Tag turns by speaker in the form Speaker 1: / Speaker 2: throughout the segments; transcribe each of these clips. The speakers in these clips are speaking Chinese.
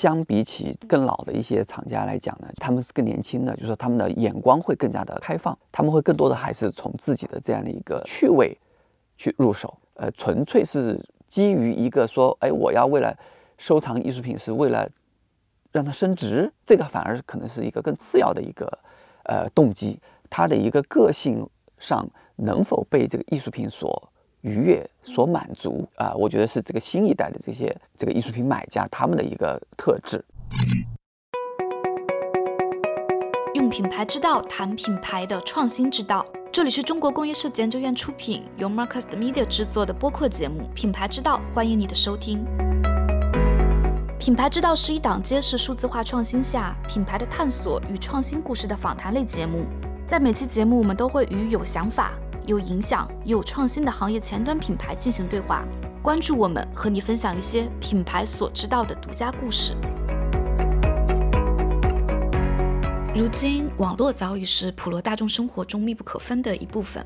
Speaker 1: 相比起更老的一些厂家来讲呢，他们是更年轻的，就是说他们的眼光会更加的开放，他们会更多的还是从自己的这样的一个趣味去入手，呃，纯粹是基于一个说，哎，我要为了收藏艺术品，是为了让它升值，这个反而可能是一个更次要的一个呃动机，它的一个个性上能否被这个艺术品所。愉悦所满足啊，我觉得是这个新一代的这些这个艺术品买家他们的一个特质。
Speaker 2: 用品牌之道谈品牌的创新之道，这里是中国工业设计研究院出品，由 Marcus Media 制作的播客节目《品牌之道》，欢迎你的收听。品牌之道是一档揭示数字化创新下品牌的探索与创新故事的访谈类节目，在每期节目我们都会与有想法。有影响、有创新的行业前端品牌进行对话，关注我们，和你分享一些品牌所知道的独家故事。如今，网络早已是普罗大众生活中密不可分的一部分。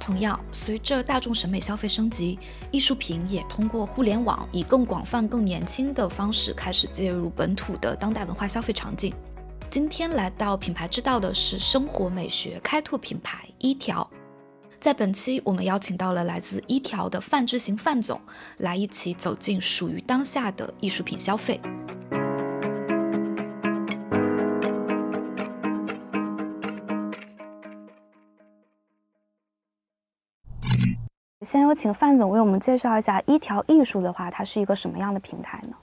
Speaker 2: 同样，随着大众审美消费升级，艺术品也通过互联网，以更广泛、更年轻的方式开始介入本土的当代文化消费场景。今天来到品牌之道的是生活美学开拓品牌一条。在本期，我们邀请到了来自一条的范志行范总，来一起走进属于当下的艺术品消费。先有请范总为我们介绍一下一条艺术的话，它是一个什么样的平台呢？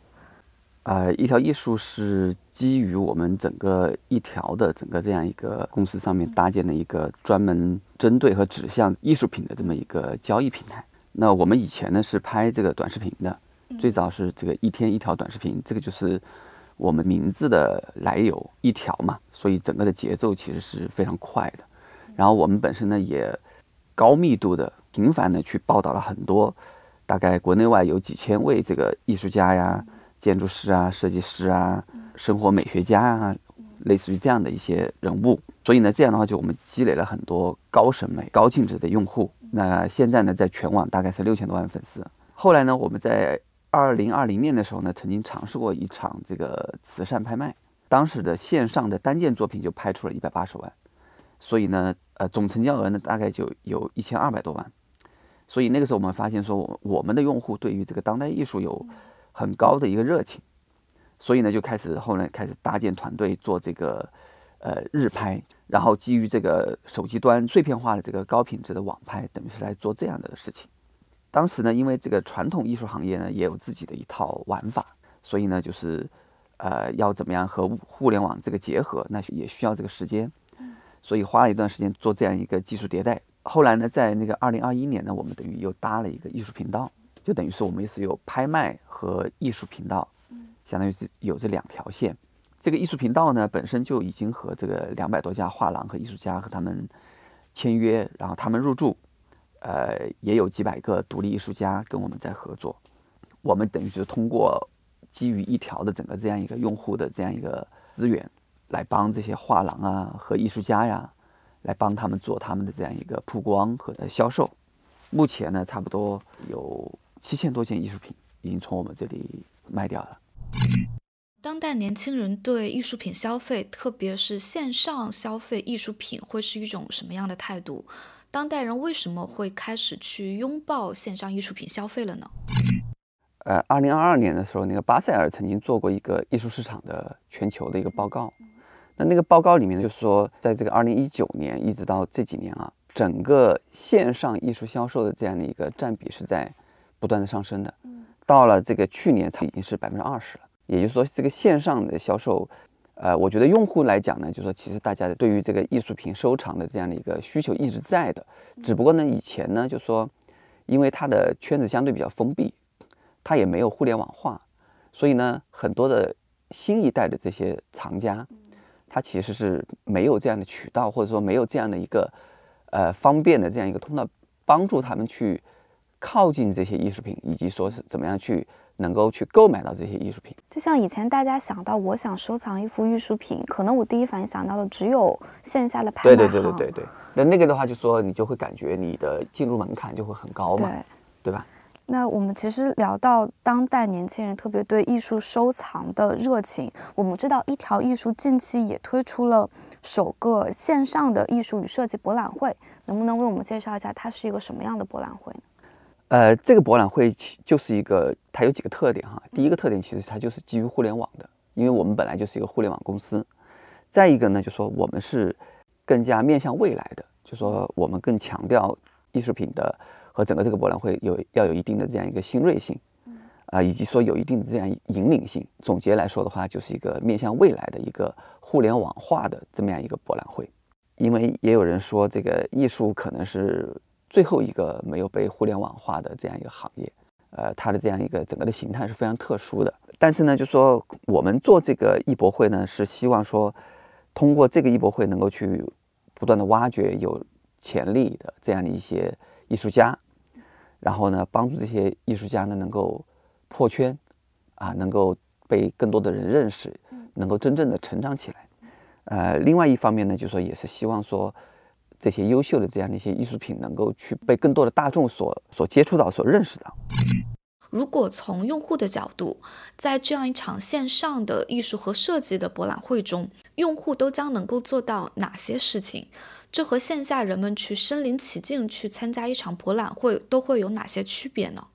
Speaker 1: 呃，一条艺术是基于我们整个一条的整个这样一个公司上面搭建的一个专门针对和指向艺术品的这么一个交易平台。那我们以前呢是拍这个短视频的，最早是这个一天一条短视频，这个就是我们名字的来由，一条嘛，所以整个的节奏其实是非常快的。然后我们本身呢也高密度的、频繁的去报道了很多，大概国内外有几千位这个艺术家呀。建筑师啊，设计师啊，生活美学家啊，类似于这样的一些人物。所以呢，这样的话就我们积累了很多高审美、高净值的用户。那现在呢，在全网大概是六千多万粉丝。后来呢，我们在二零二零年的时候呢，曾经尝试过一场这个慈善拍卖，当时的线上的单件作品就拍出了一百八十万，所以呢，呃，总成交额呢大概就有一千二百多万。所以那个时候我们发现说，我我们的用户对于这个当代艺术有。很高的一个热情，所以呢，就开始后来开始搭建团队做这个呃日拍，然后基于这个手机端碎片化的这个高品质的网拍，等于是来做这样的事情。当时呢，因为这个传统艺术行业呢也有自己的一套玩法，所以呢，就是呃要怎么样和互联网这个结合，那也需要这个时间，所以花了一段时间做这样一个技术迭代。后来呢，在那个二零二一年呢，我们等于又搭了一个艺术频道。就等于是我们也是有拍卖和艺术频道，相当于是有这两条线。这个艺术频道呢，本身就已经和这个两百多家画廊和艺术家和他们签约，然后他们入驻，呃，也有几百个独立艺术家跟我们在合作。我们等于是通过基于一条的整个这样一个用户的这样一个资源，来帮这些画廊啊和艺术家呀，来帮他们做他们的这样一个曝光和销售。目前呢，差不多有。七千多件艺术品已经从我们这里卖掉了。
Speaker 2: 当代年轻人对艺术品消费，特别是线上消费艺术品，会是一种什么样的态度？当代人为什么会开始去拥抱线上艺术品消费了呢？
Speaker 1: 呃，二零二二年的时候，那个巴塞尔曾经做过一个艺术市场的全球的一个报告。那那个报告里面就是说，在这个二零一九年一直到这几年啊，整个线上艺术销售的这样的一个占比是在。不断的上升的，到了这个去年它已经是百分之二十了。也就是说，这个线上的销售，呃，我觉得用户来讲呢，就是说其实大家对于这个艺术品收藏的这样的一个需求一直在的，只不过呢，以前呢，就是说因为它的圈子相对比较封闭，它也没有互联网化，所以呢，很多的新一代的这些藏家，他其实是没有这样的渠道，或者说没有这样的一个呃方便的这样一个通道，帮助他们去。靠近这些艺术品，以及说是怎么样去能够去购买到这些艺术品。
Speaker 2: 就像以前大家想到我想收藏一幅艺术品，可能我第一反应想到的只有线下的拍卖
Speaker 1: 对对对对对对。那那个的话，就说你就会感觉你的进入门槛就会很高嘛，对对吧？
Speaker 2: 那我们其实聊到当代年轻人特别对艺术收藏的热情，我们知道一条艺术近期也推出了首个线上的艺术与设计博览会，能不能为我们介绍一下它是一个什么样的博览会呢？
Speaker 1: 呃，这个博览会就是一个，它有几个特点哈。第一个特点其实它就是基于互联网的，因为我们本来就是一个互联网公司。再一个呢，就说我们是更加面向未来的，就说我们更强调艺术品的。和整个这个博览会有要有一定的这样一个新锐性，啊，以及说有一定的这样引领性。总结来说的话，就是一个面向未来的一个互联网化的这么样一个博览会。因为也有人说，这个艺术可能是最后一个没有被互联网化的这样一个行业，呃，它的这样一个整个的形态是非常特殊的。但是呢，就说我们做这个艺博会呢，是希望说通过这个艺博会能够去不断的挖掘有潜力的这样的一些艺术家。然后呢，帮助这些艺术家呢能够破圈，啊，能够被更多的人认识，能够真正的成长起来。呃，另外一方面呢，就说也是希望说这些优秀的这样的一些艺术品能够去被更多的大众所所接触到、所认识到。
Speaker 2: 如果从用户的角度，在这样一场线上的艺术和设计的博览会中，用户都将能够做到哪些事情？这和线下人们去身临其境去参加一场博览会都会有哪些区别呢？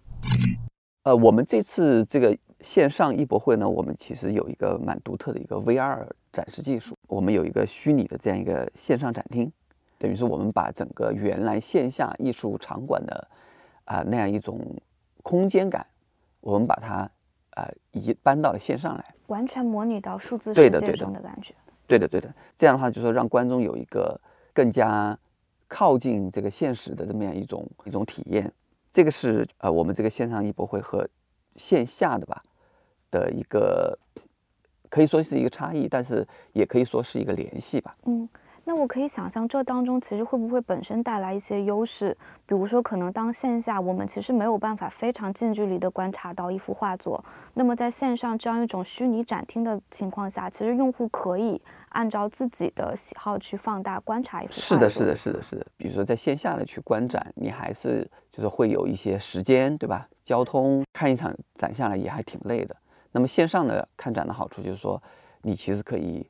Speaker 1: 呃，我们这次这个线上艺博会呢，我们其实有一个蛮独特的一个 VR 展示技术。我们有一个虚拟的这样一个线上展厅，等于是我们把整个原来线下艺术场馆的啊那样一种空间感，我们把它啊移搬到了线上来，
Speaker 2: 完全模拟到数字世界中
Speaker 1: 的
Speaker 2: 感觉。
Speaker 1: 对的，对的。这样的话，就说让观众有一个。更加靠近这个现实的这么样一种一种体验，这个是呃我们这个线上艺博会和线下的吧的一个可以说是一个差异，但是也可以说是一个联系吧。
Speaker 2: 嗯。那我可以想象，这当中其实会不会本身带来一些优势？比如说，可能当线下我们其实没有办法非常近距离的观察到一幅画作，那么在线上这样一种虚拟展厅的情况下，其实用户可以按照自己的喜好去放大观察一幅画
Speaker 1: 是的，是的，是的，是的。比如说在线下的去观展，你还是就是会有一些时间，对吧？交通看一场展下来也还挺累的。那么线上的看展的好处就是说，你其实可以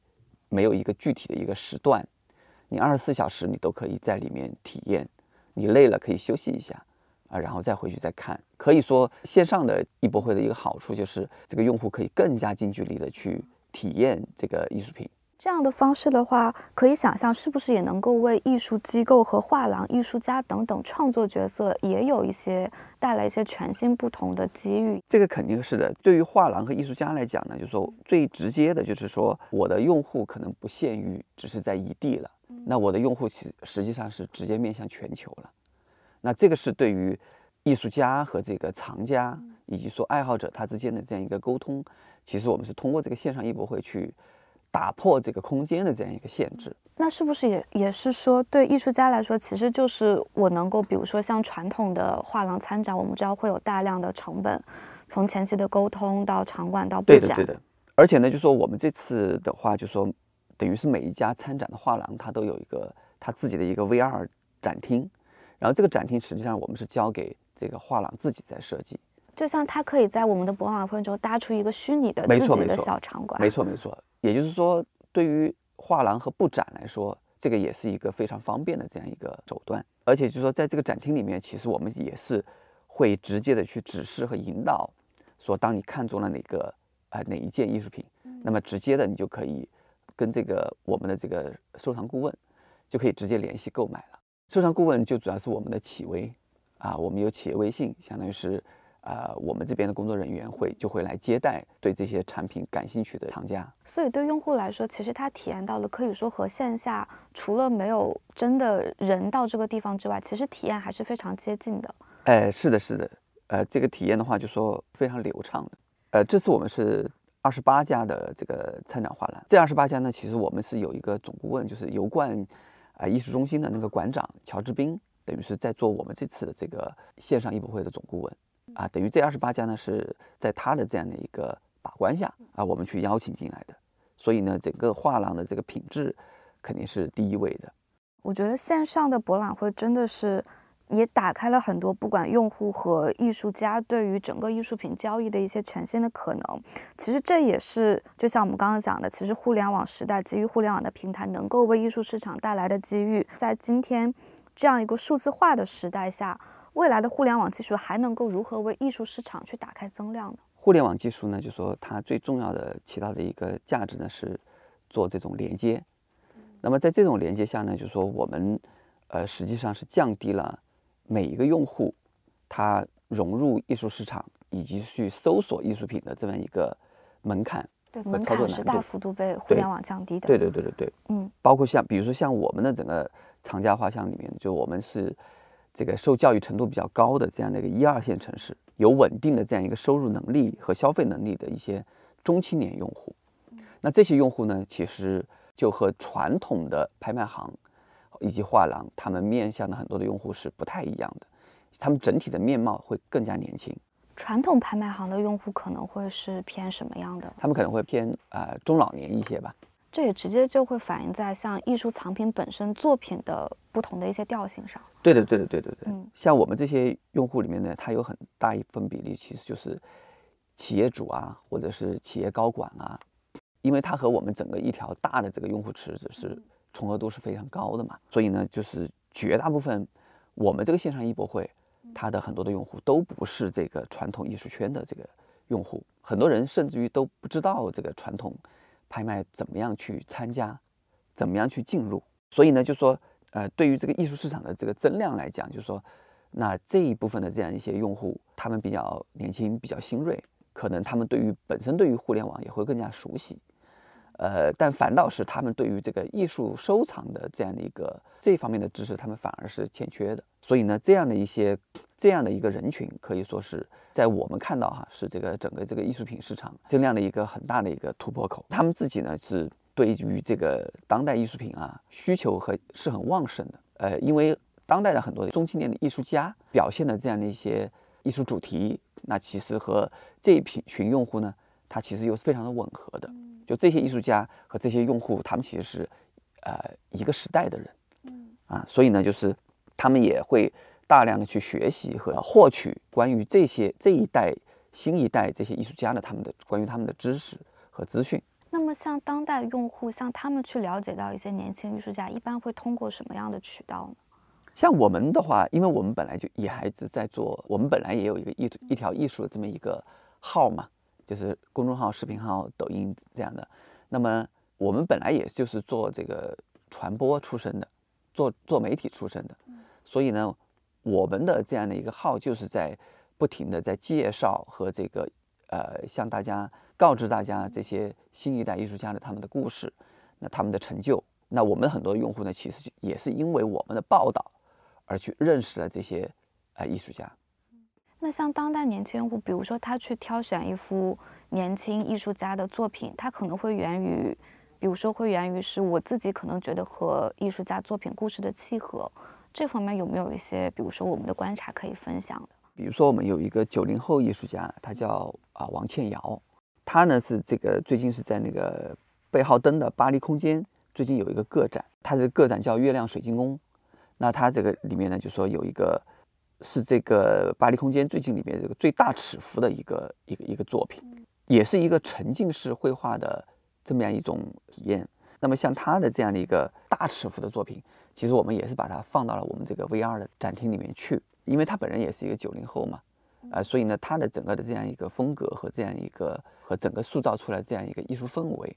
Speaker 1: 没有一个具体的一个时段。你二十四小时你都可以在里面体验，你累了可以休息一下，啊，然后再回去再看。可以说线上的艺博会的一个好处就是，这个用户可以更加近距离的去体验这个艺术品。
Speaker 2: 这样的方式的话，可以想象是不是也能够为艺术机构和画廊、艺术家等等创作角色也有一些带来一些全新不同的机遇？
Speaker 1: 这个肯定是的。对于画廊和艺术家来讲呢，就是说最直接的就是说，我的用户可能不限于只是在一地了。那我的用户其实际上是直接面向全球了，那这个是对于艺术家和这个藏家以及说爱好者他之间的这样一个沟通，其实我们是通过这个线上艺博会去打破这个空间的这样一个限制。
Speaker 2: 那是不是也也是说，对艺术家来说，其实就是我能够，比如说像传统的画廊参展，我们知道会有大量的成本，从前期的沟通到场馆到布展。
Speaker 1: 对的，对的。而且呢，就说我们这次的话，就说。等于是每一家参展的画廊，它都有一个它自己的一个 VR 展厅，然后这个展厅实际上我们是交给这个画廊自己在设计，
Speaker 2: 就像它可以在我们的博览会中搭出一个虚拟的自己的小场馆。
Speaker 1: 没错没错，也就是说，对于画廊和布展来说，这个也是一个非常方便的这样一个手段。而且就是说，在这个展厅里面，其实我们也是会直接的去指示和引导，说当你看中了哪个啊哪一件艺术品，那么直接的你就可以。跟这个我们的这个收藏顾问就可以直接联系购买了。收藏顾问就主要是我们的企微啊，我们有企业微信，相当于是啊，我们这边的工作人员会就会来接待对这些产品感兴趣的厂家。
Speaker 2: 所以对用户来说，其实他体验到的可以说和线下除了没有真的人到这个地方之外，其实体验还是非常接近的。
Speaker 1: 哎，是的，是的，呃，这个体验的话就说非常流畅的。呃，这次我们是。二十八家的这个参展画廊，这二十八家呢，其实我们是有一个总顾问，就是油罐啊艺术中心的那个馆长乔志斌，等于是在做我们这次的这个线上艺博会的总顾问啊。等于这二十八家呢是在他的这样的一个把关下啊，我们去邀请进来的。所以呢，整个画廊的这个品质肯定是第一位的。
Speaker 2: 我觉得线上的博览会真的是也打开了很多不管用户和艺术家对于整个艺术品交易的一些全新的可能。其实这也是就像我们刚刚讲的，其实互联网时代基于互联网的平台能够为艺术市场带来的机遇，在今天这样一个数字化的时代下，未来的互联网技术还能够如何为艺术市场去打开增量呢？
Speaker 1: 互联网技术呢，就说它最重要的起到的一个价值呢是做这种连接。那么在这种连接下呢，就是说我们呃实际上是降低了。每一个用户，他融入艺术市场以及去搜索艺术品的这么一个门槛，
Speaker 2: 对门槛是大幅度被互联网降低的。
Speaker 1: 对对对对对，
Speaker 2: 嗯，
Speaker 1: 包括像比如说像我们的整个藏家画像里面，就我们是这个受教育程度比较高的这样的一个一二线城市，有稳定的这样一个收入能力和消费能力的一些中青年用户。那这些用户呢，其实就和传统的拍卖行。以及画廊，他们面向的很多的用户是不太一样的，他们整体的面貌会更加年轻。
Speaker 2: 传统拍卖行的用户可能会是偏什么样的？
Speaker 1: 他们可能会偏呃中老年一些吧。
Speaker 2: 这也直接就会反映在像艺术藏品本身作品的不同的一些调性上。
Speaker 1: 对的，对的，对对对。嗯，像我们这些用户里面呢，它有很大一部分比例其实就是企业主啊，或者是企业高管啊，因为它和我们整个一条大的这个用户池子是。重合度是非常高的嘛，所以呢，就是绝大部分我们这个线上艺博会，它的很多的用户都不是这个传统艺术圈的这个用户，很多人甚至于都不知道这个传统拍卖怎么样去参加，怎么样去进入。所以呢，就说呃，对于这个艺术市场的这个增量来讲，就说，那这一部分的这样一些用户，他们比较年轻，比较新锐，可能他们对于本身对于互联网也会更加熟悉。呃，但反倒是他们对于这个艺术收藏的这样的一个这方面的知识，他们反而是欠缺的。所以呢，这样的一些这样的一个人群，可以说是在我们看到哈，是这个整个这个艺术品市场增量的一个很大的一个突破口。他们自己呢，是对于这个当代艺术品啊需求和是很旺盛的。呃，因为当代的很多中青年的艺术家表现的这样的一些艺术主题，那其实和这一批群用户呢，它其实又是非常的吻合的。就这些艺术家和这些用户，他们其实是，呃，一个时代的人，嗯啊，所以呢，就是他们也会大量的去学习和获取关于这些这一代新一代这些艺术家的他们的关于他们的知识和资讯。
Speaker 2: 那么，像当代用户，像他们去了解到一些年轻艺术家，一般会通过什么样的渠道呢？
Speaker 1: 像我们的话，因为我们本来就也还是在做，我们本来也有一个艺一条艺术的这么一个号嘛。就是公众号、视频号、抖音这样的。那么我们本来也就是做这个传播出身的，做做媒体出身的。所以呢，我们的这样的一个号就是在不停的在介绍和这个呃向大家告知大家这些新一代艺术家的他们的故事，那他们的成就。那我们很多用户呢，其实也是因为我们的报道而去认识了这些呃艺术家。
Speaker 2: 那像当代年轻用户，比如说他去挑选一幅年轻艺术家的作品，他可能会源于，比如说会源于是我自己可能觉得和艺术家作品故事的契合，这方面有没有一些，比如说我们的观察可以分享的？
Speaker 1: 比如说我们有一个九零后艺术家，他叫啊王倩瑶，他呢是这个最近是在那个贝浩登的巴黎空间最近有一个个展，他的个展叫月亮水晶宫，那他这个里面呢就说有一个。是这个巴黎空间最近里面这个最大尺幅的一个一个一个作品，也是一个沉浸式绘画的这么样一种体验。那么像他的这样的一个大尺幅的作品，其实我们也是把它放到了我们这个 VR 的展厅里面去，因为他本人也是一个九零后嘛，啊，所以呢，他的整个的这样一个风格和这样一个和整个塑造出来这样一个艺术氛围，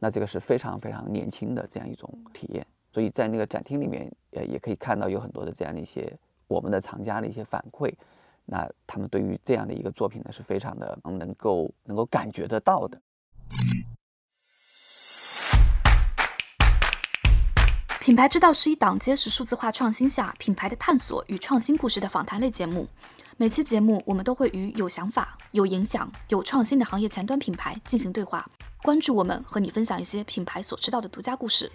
Speaker 1: 那这个是非常非常年轻的这样一种体验。所以在那个展厅里面，呃，也可以看到有很多的这样的一些。我们的藏家的一些反馈，那他们对于这样的一个作品呢，是非常的能够能够感觉得到的。
Speaker 2: 品牌之道是一档揭示数字化创新下品牌的探索与创新故事的访谈类节目。每期节目，我们都会与有想法、有影响、有创新的行业前端品牌进行对话，关注我们，和你分享一些品牌所知道的独家故事。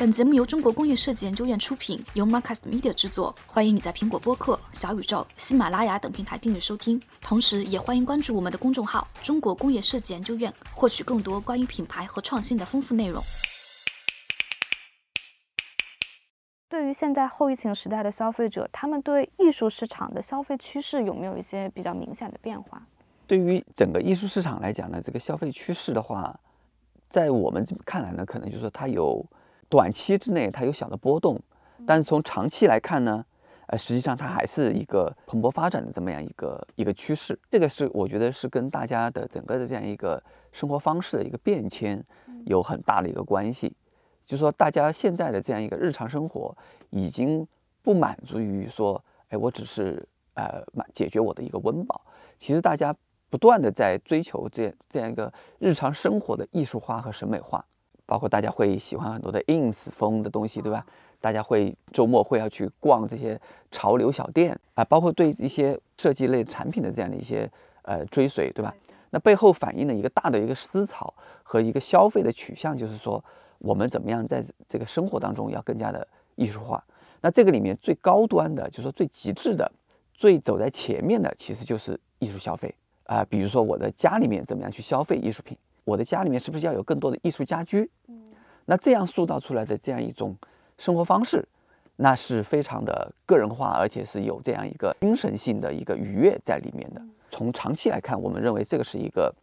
Speaker 2: 本节目由中国工业设计研究院出品，由 Marcast Media 制作。欢迎你在苹果播客、小宇宙、喜马拉雅等平台订阅收听，同时也欢迎关注我们的公众号“中国工业设计研究院”，获取更多关于品牌和创新的丰富内容。对于现在后疫情时代的消费者，他们对艺术市场的消费趋势有没有一些比较明显的变化？
Speaker 1: 对于整个艺术市场来讲呢，这个消费趋势的话，在我们看来呢，可能就是说它有短期之内它有小的波动，但是从长期来看呢，呃，实际上它还是一个蓬勃发展的这么样一个一个趋势。这个是我觉得是跟大家的整个的这样一个生活方式的一个变迁有很大的一个关系。就是说，大家现在的这样一个日常生活已经不满足于说，哎，我只是呃满解决我的一个温饱。其实大家不断的在追求这这样一个日常生活的艺术化和审美化，包括大家会喜欢很多的 ins 风的东西，对吧？大家会周末会要去逛这些潮流小店啊，包括对一些设计类产品的这样的一些呃追随，对吧？那背后反映的一个大的一个思潮和一个消费的取向，就是说。我们怎么样在这个生活当中要更加的艺术化？那这个里面最高端的，就是说最极致的、最走在前面的，其实就是艺术消费啊。比如说我的家里面怎么样去消费艺术品？我的家里面是不是要有更多的艺术家居？嗯，那这样塑造出来的这样一种生活方式，那是非常的个人化，而且是有这样一个精神性的一个愉悦在里面的。从长期来看，我们认为这个是一个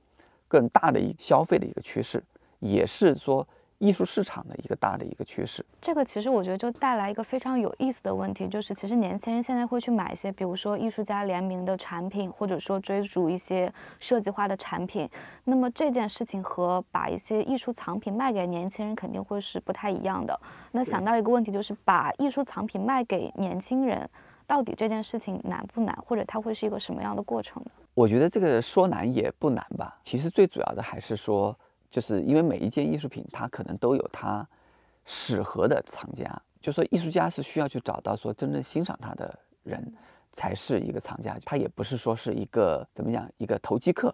Speaker 1: 更大的一消费的一个趋势，也是说。艺术市场的一个大的一个趋势，
Speaker 2: 这个其实我觉得就带来一个非常有意思的问题，就是其实年轻人现在会去买一些，比如说艺术家联名的产品，或者说追逐一些设计化的产品。那么这件事情和把一些艺术藏品卖给年轻人肯定会是不太一样的。那想到一个问题，就是把艺术藏品卖给年轻人，到底这件事情难不难，或者它会是一个什么样的过程呢？
Speaker 1: 我觉得这个说难也不难吧。其实最主要的还是说。就是因为每一件艺术品，它可能都有它适合的藏家。就说艺术家是需要去找到说真正欣赏他的人，才是一个藏家。他也不是说是一个怎么讲一个投机客，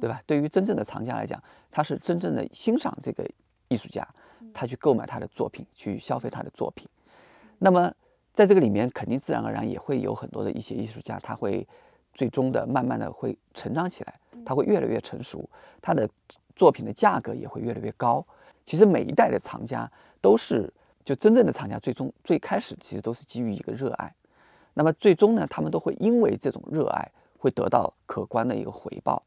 Speaker 1: 对吧？对于真正的藏家来讲，他是真正的欣赏这个艺术家，他去购买他的作品，去消费他的作品。那么在这个里面，肯定自然而然也会有很多的一些艺术家，他会最终的慢慢的会成长起来，他会越来越成熟，他的。作品的价格也会越来越高。其实每一代的藏家都是，就真正的藏家，最终最开始其实都是基于一个热爱。那么最终呢，他们都会因为这种热爱，会得到可观的一个回报。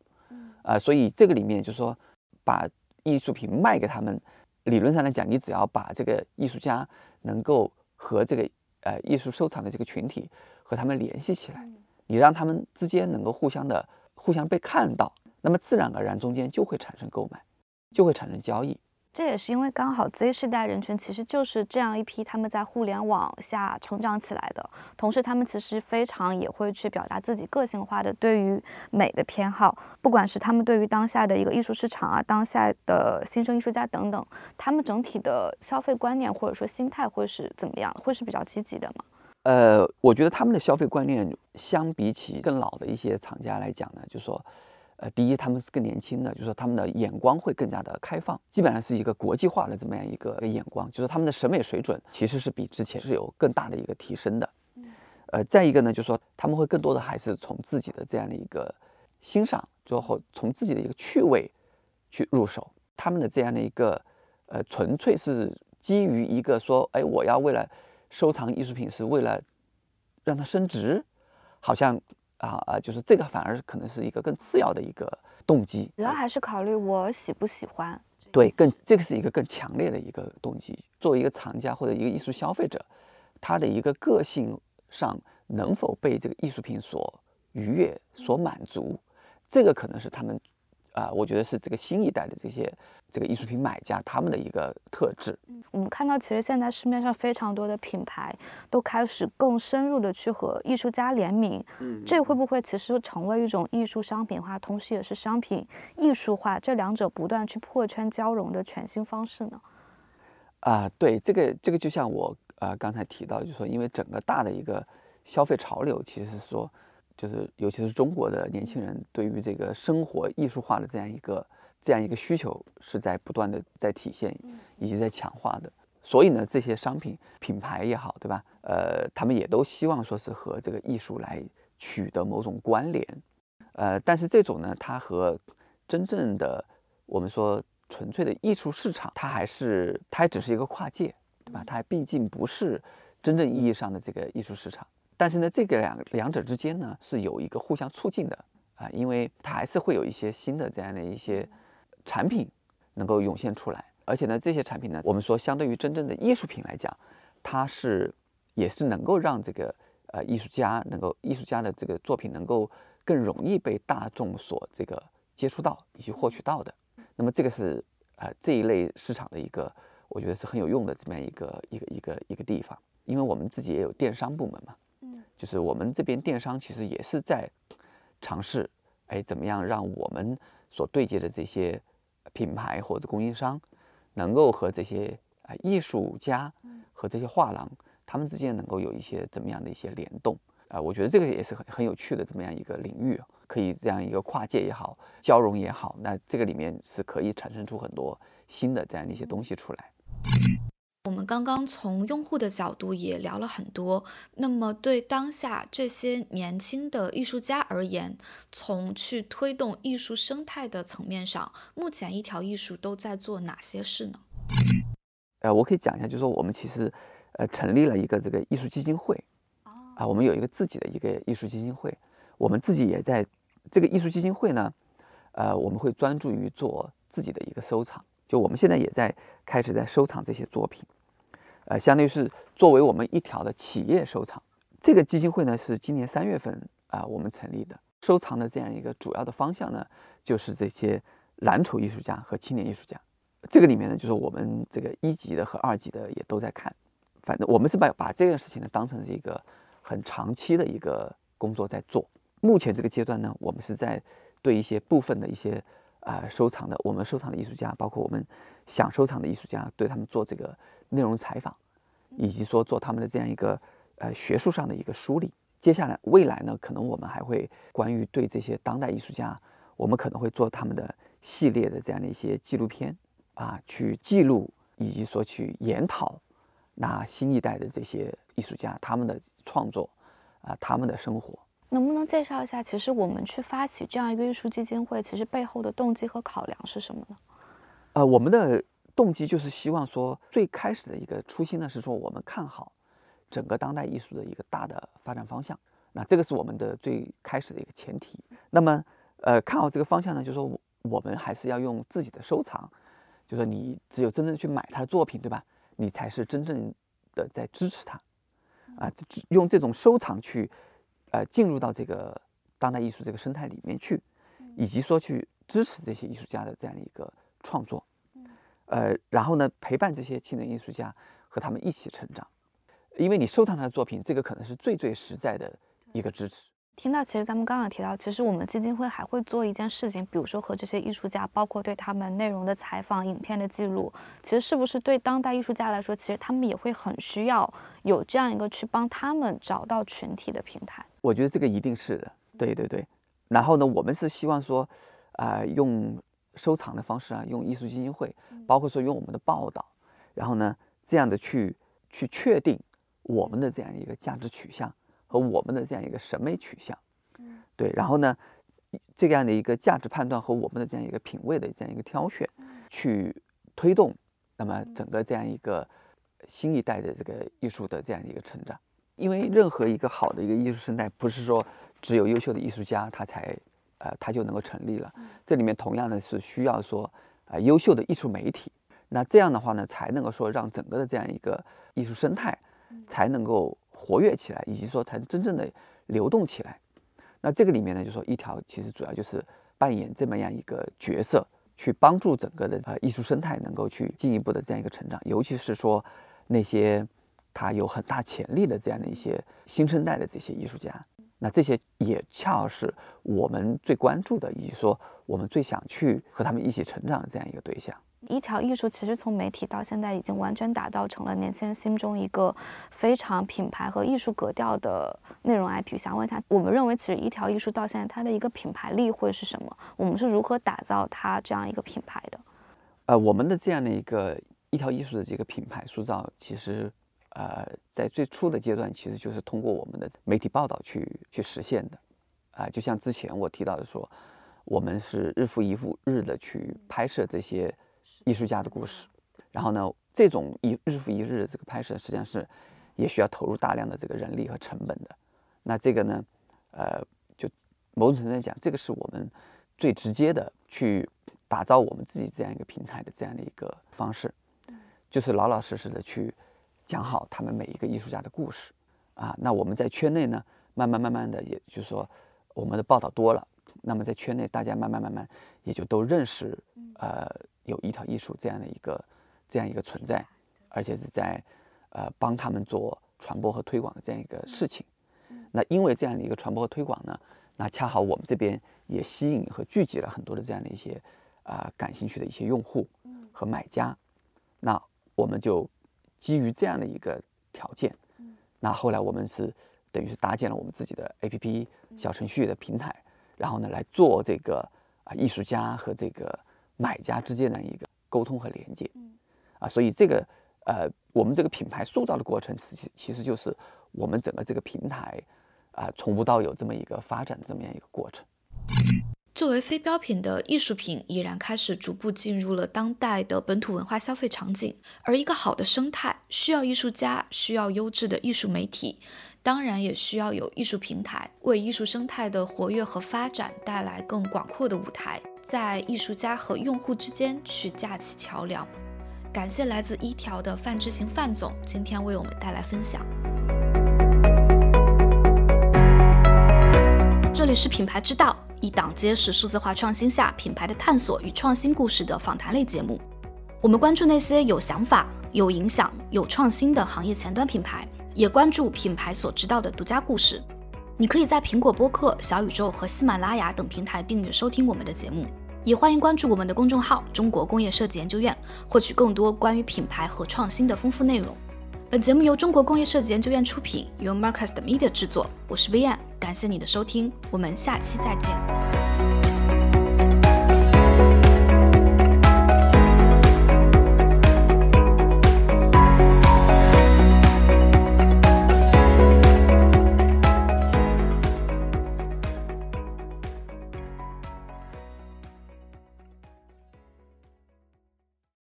Speaker 1: 啊，所以这个里面就是说，把艺术品卖给他们，理论上来讲，你只要把这个艺术家能够和这个呃艺术收藏的这个群体和他们联系起来，你让他们之间能够互相的互相被看到。那么自然而然中间就会产生购买，就会产生交易。
Speaker 2: 这也是因为刚好 Z 世代人群其实就是这样一批他们在互联网下成长起来的，同时他们其实非常也会去表达自己个性化的对于美的偏好，不管是他们对于当下的一个艺术市场啊，当下的新生艺术家等等，他们整体的消费观念或者说心态会是怎么样？会是比较积极的吗？
Speaker 1: 呃，我觉得他们的消费观念相比起更老的一些厂家来讲呢，就是说。呃，第一，他们是更年轻的，就是说他们的眼光会更加的开放，基本上是一个国际化的这么样一个眼光，就是他们的审美水准其实是比之前是有更大的一个提升的。呃，再一个呢，就是说他们会更多的还是从自己的这样的一个欣赏，最后从自己的一个趣味去入手，他们的这样的一个呃，纯粹是基于一个说，哎，我要为了收藏艺术品，是为了让它升值，好像。啊啊，就是这个反而可能是一个更次要的一个动机，
Speaker 2: 主要还是考虑我喜不喜欢。
Speaker 1: 对，更这个是一个更强烈的一个动机。作为一个藏家或者一个艺术消费者，他的一个个性上能否被这个艺术品所愉悦、所满足，这个可能是他们。啊，我觉得是这个新一代的这些这个艺术品买家他们的一个特质。
Speaker 2: 嗯，我们看到其实现在市面上非常多的品牌都开始更深入的去和艺术家联名。嗯，这会不会其实成为一种艺术商品化，同时也是商品艺术化这两者不断去破圈交融的全新方式呢？
Speaker 1: 啊，对，这个这个就像我啊刚才提到，就是说因为整个大的一个消费潮流，其实是说。就是，尤其是中国的年轻人对于这个生活艺术化的这样一个这样一个需求，是在不断的在体现，以及在强化的。所以呢，这些商品品牌也好，对吧？呃，他们也都希望说是和这个艺术来取得某种关联。呃，但是这种呢，它和真正的我们说纯粹的艺术市场，它还是它还只是一个跨界，对吧？它毕竟不是真正意义上的这个艺术市场。但是呢，这个两两者之间呢是有一个互相促进的啊，因为它还是会有一些新的这样的一些产品能够涌现出来，而且呢，这些产品呢，我们说相对于真正的艺术品来讲，它是也是能够让这个呃艺术家能够艺术家的这个作品能够更容易被大众所这个接触到以及获取到的。那么这个是呃这一类市场的一个，我觉得是很有用的这么样一个一个一个一个地方，因为我们自己也有电商部门嘛，就是我们这边电商其实也是在尝试，哎，怎么样让我们所对接的这些品牌或者供应商，能够和这些啊艺术家和这些画廊，他们之间能够有一些怎么样的一些联动啊？我觉得这个也是很很有趣的这么样一个领域。可以这样一个跨界也好，交融也好，那这个里面是可以产生出很多新的这样的一些东西出来。
Speaker 2: 我们刚刚从用户的角度也聊了很多，那么对当下这些年轻的艺术家而言，从去推动艺术生态的层面上，目前一条艺术都在做哪些事呢？
Speaker 1: 呃，我可以讲一下，就是说我们其实呃成立了一个这个艺术基金会，啊，我们有一个自己的一个艺术基金会，我们自己也在。这个艺术基金会呢，呃，我们会专注于做自己的一个收藏，就我们现在也在开始在收藏这些作品，呃，相当于是作为我们一条的企业收藏。这个基金会呢是今年三月份啊我们成立的，收藏的这样一个主要的方向呢就是这些蓝筹艺术家和青年艺术家。这个里面呢就是我们这个一级的和二级的也都在看，反正我们是把把这件事情呢当成是一个很长期的一个工作在做。目前这个阶段呢，我们是在对一些部分的一些啊收藏的，我们收藏的艺术家，包括我们想收藏的艺术家，对他们做这个内容采访，以及说做他们的这样一个呃学术上的一个梳理。接下来未来呢，可能我们还会关于对这些当代艺术家，我们可能会做他们的系列的这样的一些纪录片啊，去记录以及说去研讨那新一代的这些艺术家他们的创作啊，他们的生活。
Speaker 3: 能不能介绍一下，其实我们去发起这样一个艺术基金会，其实背后的动机和考量是什么呢？
Speaker 1: 呃，我们的动机就是希望说，最开始的一个初心呢，是说我们看好整个当代艺术的一个大的发展方向。那这个是我们的最开始的一个前提。那么，呃，看好这个方向呢，就是说我们还是要用自己的收藏，就是说你只有真正去买他的作品，对吧？你才是真正的在支持他啊，用这种收藏去。呃，进入到这个当代艺术这个生态里面去，以及说去支持这些艺术家的这样的一个创作，呃，然后呢，陪伴这些青年艺术家和他们一起成长，因为你收藏他的作品，这个可能是最最实在的一个支持。
Speaker 3: 听到，其实咱们刚刚提到，其实我们基金会还会做一件事情，比如说和这些艺术家，包括对他们内容的采访、影片的记录。其实是不是对当代艺术家来说，其实他们也会很需要有这样一个去帮他们找到群体的平台？
Speaker 1: 我觉得这个一定是的，对对对。然后呢，我们是希望说，啊，用收藏的方式啊，用艺术基金会，包括说用我们的报道，然后呢，这样的去去确定我们的这样一个价值取向。和我们的这样一个审美取向，对，然后呢，这样的一个价值判断和我们的这样一个品味的这样一个挑选，去推动，那么整个这样一个新一代的这个艺术的这样一个成长。因为任何一个好的一个艺术生态，不是说只有优秀的艺术家他才，呃，他就能够成立了。这里面同样的是需要说，啊，优秀的艺术媒体。那这样的话呢，才能够说让整个的这样一个艺术生态，才能够。活跃起来，以及说才真正的流动起来。那这个里面呢，就说一条其实主要就是扮演这么样一个角色，去帮助整个的呃艺术生态能够去进一步的这样一个成长。尤其是说那些他有很大潜力的这样的一些新生代的这些艺术家，那这些也恰好是我们最关注的，以及说我们最想去和他们一起成长的这样一个对象。
Speaker 3: 一条艺术其实从媒体到现在已经完全打造成了年轻人心中一个非常品牌和艺术格调的内容 IP。想问一下，我们认为其实一条艺术到现在它的一个品牌力会是什么？我们是如何打造它这样一个品牌的？
Speaker 1: 呃，我们的这样的一个一条艺术的这个品牌塑造，其实呃在最初的阶段，其实就是通过我们的媒体报道去去实现的。啊，就像之前我提到的说，我们是日复一日的去拍摄这些。艺术家的故事，然后呢，这种一日复一日的这个拍摄，实际上是也需要投入大量的这个人力和成本的。那这个呢，呃，就某种程度上讲，这个是我们最直接的去打造我们自己这样一个平台的这样的一个方式，就是老老实实的去讲好他们每一个艺术家的故事。啊。那我们在圈内呢，慢慢慢慢的，也就是说，我们的报道多了，那么在圈内大家慢慢慢慢也就都认识，呃，有一条艺术这样的一个这样一个存在，而且是在呃帮他们做传播和推广的这样一个事情。那因为这样的一个传播和推广呢，那恰好我们这边也吸引和聚集了很多的这样的一些啊感兴趣的一些用户和买家，那我们就基于这样的一个条件，那后来我们是等于是搭建了我们自己的 APP 小程序的平台，然后呢来做这个啊艺术家和这个买家之间的一个沟通和连接，啊，所以这个呃我们这个品牌塑造的过程，其实其实就是我们整个这个平台。啊，从无到有这么一个发展，这么样一个过程。
Speaker 2: 作为非标品的艺术品，已然开始逐步进入了当代的本土文化消费场景。而一个好的生态，需要艺术家，需要优质的艺术媒体，当然也需要有艺术平台，为艺术生态的活跃和发展带来更广阔的舞台，在艺术家和用户之间去架起桥梁。感谢来自一条的范志行范总，今天为我们带来分享。这里是品牌之道，一档揭示数字化创新下品牌的探索与创新故事的访谈类节目。我们关注那些有想法、有影响、有创新的行业前端品牌，也关注品牌所知道的独家故事。你可以在苹果播客、小宇宙和喜马拉雅等平台订阅收听我们的节目，也欢迎关注我们的公众号“中国工业设计研究院”，获取更多关于品牌和创新的丰富内容。本节目由中国工业设计研究院出品，由 Marcus Media 制作。我是 v i a n 感谢你的收听，我们下期再见。